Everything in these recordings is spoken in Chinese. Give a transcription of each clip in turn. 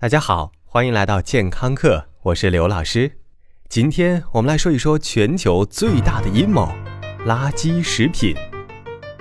大家好，欢迎来到健康课，我是刘老师。今天我们来说一说全球最大的阴谋——垃圾食品。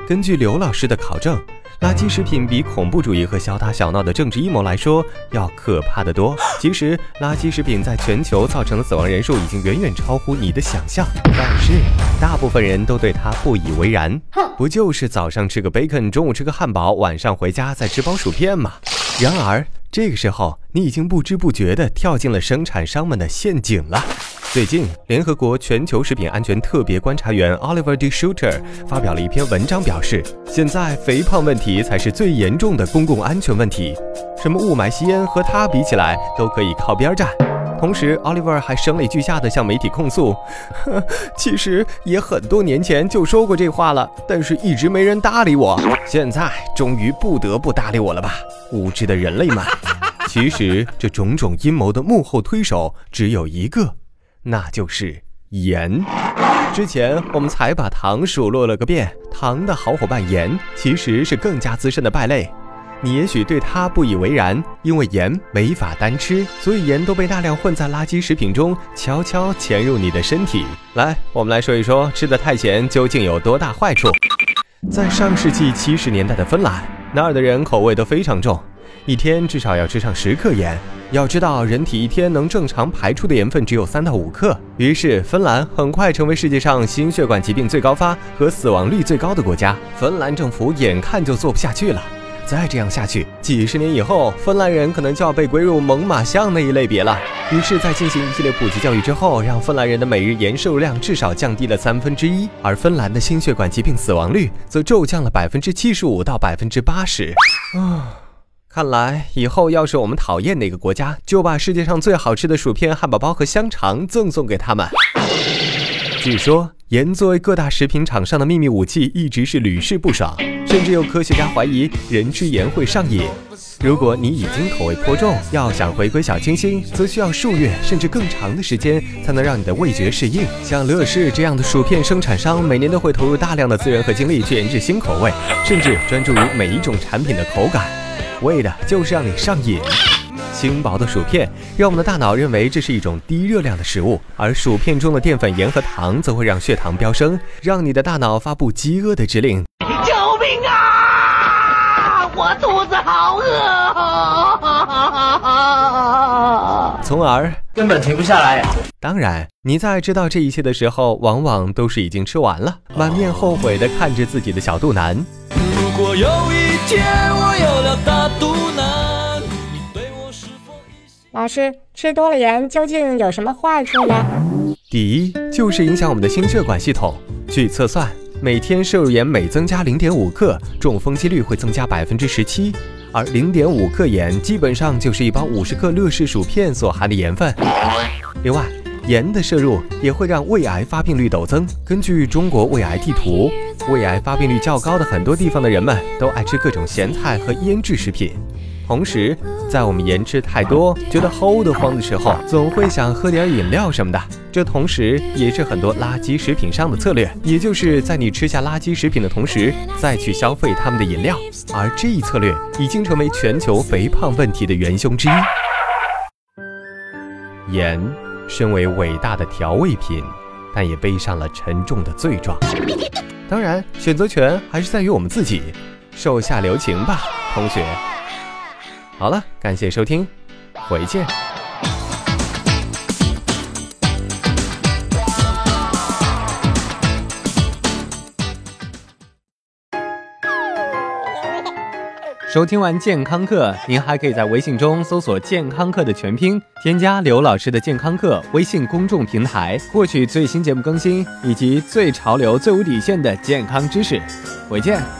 根据刘老师的考证，垃圾食品比恐怖主义和小打小闹的政治阴谋来说要可怕的多。其实，垃圾食品在全球造成的死亡人数已经远远超乎你的想象，但是大部分人都对它不以为然。不就是早上吃个 bacon，中午吃个汉堡，晚上回家再吃包薯片吗？然而。这个时候，你已经不知不觉地跳进了生产商们的陷阱了。最近，联合国全球食品安全特别观察员 Oliver De Schutter 发表了一篇文章，表示现在肥胖问题才是最严重的公共安全问题，什么雾霾、吸烟和它比起来都可以靠边站。同时，Oliver 还声泪俱下地向媒体控诉：“呵 其实也很多年前就说过这话了，但是一直没人搭理我，现在终于不得不搭理我了吧？无知的人类们！”其实，这种种阴谋的幕后推手只有一个，那就是盐。之前我们才把糖数落了个遍，糖的好伙伴盐其实是更加资深的败类。你也许对它不以为然，因为盐没法单吃，所以盐都被大量混在垃圾食品中，悄悄潜入你的身体。来，我们来说一说吃的太咸究竟有多大坏处。在上世纪七十年代的芬兰，那儿的人口味都非常重。一天至少要吃上十克盐。要知道，人体一天能正常排出的盐分只有三到五克。于是，芬兰很快成为世界上心血管疾病最高发和死亡率最高的国家。芬兰政府眼看就做不下去了，再这样下去，几十年以后，芬兰人可能就要被归入猛犸象那一类别了。于是，在进行一系列普及教育之后，让芬兰人的每日盐摄入量至少降低了三分之一，而芬兰的心血管疾病死亡率则骤降了百分之七十五到百分之八十。啊。看来以后要是我们讨厌哪个国家，就把世界上最好吃的薯片、汉堡包和香肠赠送给他们。据说盐作为各大食品厂商的秘密武器，一直是屡试不爽，甚至有科学家怀疑人吃盐会上瘾。如果你已经口味颇重，要想回归小清新，则需要数月甚至更长的时间才能让你的味觉适应。像乐事这样的薯片生产商，每年都会投入大量的资源和精力去研制新口味，甚至专注于每一种产品的口感。为的就是让你上瘾。轻薄的薯片让我们的大脑认为这是一种低热量的食物，而薯片中的淀粉、盐和糖则会让血糖飙升，让你的大脑发布饥饿的指令：“命啊！我肚子好饿！”从而根本停不下来。当然，你在知道这一切的时候，往往都是已经吃完了，满面后悔的看着自己的小肚腩。如果有一天我有了大肚腩，老师，吃多了盐究竟有什么坏处呢？第一，就是影响我们的心血管系统。据测算，每天摄入盐每增加零点五克，中风几率会增加百分之十七。而零点五克盐基本上就是一包五十克乐事薯片所含的盐分。另外，盐的摄入也会让胃癌发病率陡增。根据中国胃癌地图，胃癌发病率较高的很多地方的人们都爱吃各种咸菜和腌制食品。同时，在我们盐吃太多、觉得齁得慌的时候，总会想喝点饮料什么的。这同时也是很多垃圾食品商的策略，也就是在你吃下垃圾食品的同时，再去消费他们的饮料。而这一策略已经成为全球肥胖问题的元凶之一。盐。身为伟大的调味品，但也背上了沉重的罪状。当然，选择权还是在于我们自己。手下留情吧，同学。好了，感谢收听，回见。收听完健康课，您还可以在微信中搜索“健康课”的全拼，添加刘老师的健康课微信公众平台，获取最新节目更新以及最潮流、最无底线的健康知识。回见。